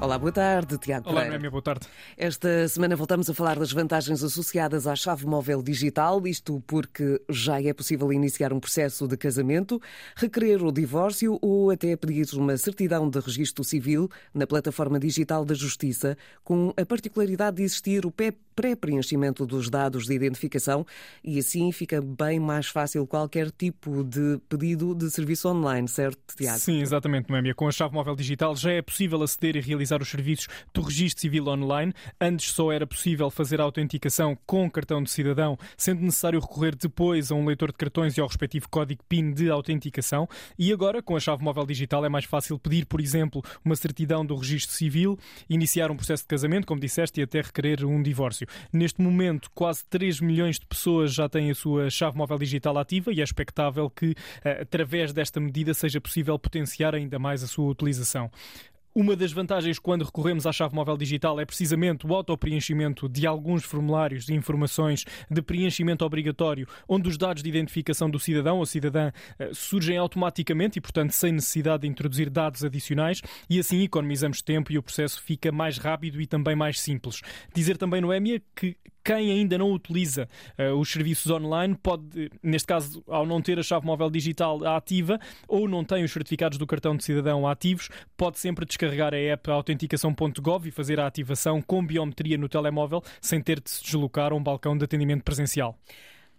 Olá, boa tarde, Tiago Olá. Noémia, boa tarde. Esta semana voltamos a falar das vantagens associadas à chave móvel digital, isto porque já é possível iniciar um processo de casamento, requerer o divórcio ou até pedir uma certidão de registro civil na plataforma digital da Justiça, com a particularidade de existir o pré-preenchimento dos dados de identificação e assim fica bem mais fácil qualquer tipo de pedido de serviço online, certo, Tiago? Sim, exatamente, Noémia. Com a chave móvel digital já é possível aceder e realizar os serviços do registro civil online. Antes só era possível fazer a autenticação com cartão de cidadão, sendo necessário recorrer depois a um leitor de cartões e ao respectivo código PIN de autenticação. E agora, com a chave móvel digital, é mais fácil pedir, por exemplo, uma certidão do registro civil, iniciar um processo de casamento, como disseste, e até requerer um divórcio. Neste momento, quase 3 milhões de pessoas já têm a sua chave móvel digital ativa e é expectável que, eh, através desta medida, seja possível potenciar ainda mais a sua utilização. Uma das vantagens quando recorremos à chave móvel digital é precisamente o autopreenchimento de alguns formulários e informações de preenchimento obrigatório, onde os dados de identificação do cidadão ou cidadã eh, surgem automaticamente e, portanto, sem necessidade de introduzir dados adicionais, e assim economizamos tempo e o processo fica mais rápido e também mais simples. Dizer também, Noémia, que quem ainda não utiliza uh, os serviços online pode, neste caso, ao não ter a chave móvel digital ativa ou não tem os certificados do cartão de cidadão ativos, pode sempre descarregar a app autenticação.gov e fazer a ativação com biometria no telemóvel sem ter de se deslocar a um balcão de atendimento presencial.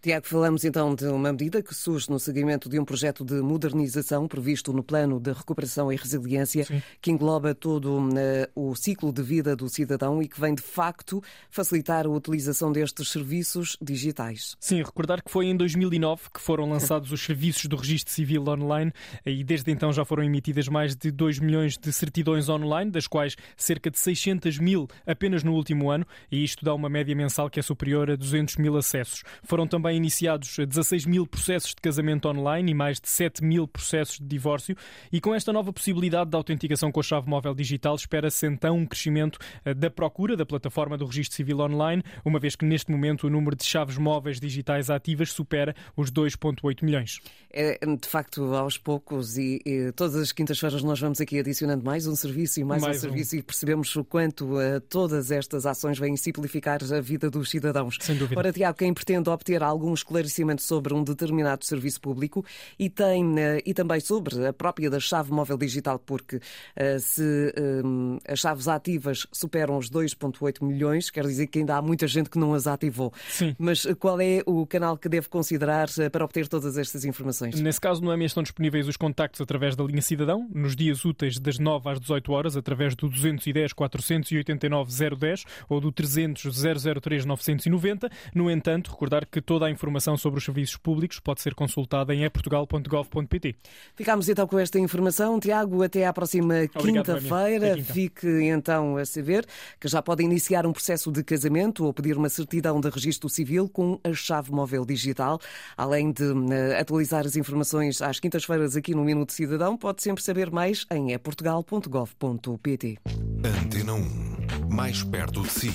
Tiago, falamos então de uma medida que surge no seguimento de um projeto de modernização previsto no Plano de Recuperação e Resiliência, Sim. que engloba todo uh, o ciclo de vida do cidadão e que vem de facto facilitar a utilização destes serviços digitais. Sim, recordar que foi em 2009 que foram lançados os serviços do Registro Civil online e desde então já foram emitidas mais de 2 milhões de certidões online, das quais cerca de 600 mil apenas no último ano, e isto dá uma média mensal que é superior a 200 mil acessos. Foram também também iniciados 16 mil processos de casamento online e mais de 7 mil processos de divórcio. E com esta nova possibilidade de autenticação com a chave móvel digital, espera-se então um crescimento eh, da procura da plataforma do Registro Civil Online, uma vez que neste momento o número de chaves móveis digitais ativas supera os 2,8 milhões. É, de facto, aos poucos e, e todas as quintas-feiras nós vamos aqui adicionando mais um serviço e mais, mais um serviço um. e percebemos o quanto uh, todas estas ações vêm simplificar a vida dos cidadãos. Sem dúvida. Ora, Tiago, quem pretende obter algum esclarecimento sobre um determinado serviço público e, tem, eh, e também sobre a própria da chave móvel digital, porque eh, se um, as chaves ativas superam os 2,8 milhões, quer dizer que ainda há muita gente que não as ativou. Sim. Mas qual é o canal que deve considerar para obter todas estas informações? Nesse caso, no EMEA estão disponíveis os contactos através da linha Cidadão, nos dias úteis das 9 às 18 horas, através do 210 489 010 ou do 300 003 990. No entanto, recordar que toda a informação sobre os serviços públicos pode ser consultada em eportugal.gov.pt. Ficamos então com esta informação. Tiago, até à próxima quinta-feira. Quinta. Fique então a saber que já pode iniciar um processo de casamento ou pedir uma certidão de registro civil com a chave móvel digital. Além de uh, atualizar as informações às quintas-feiras aqui no Minuto Cidadão, pode sempre saber mais em eportugal.gov.pt. Antena 1, mais perto de si.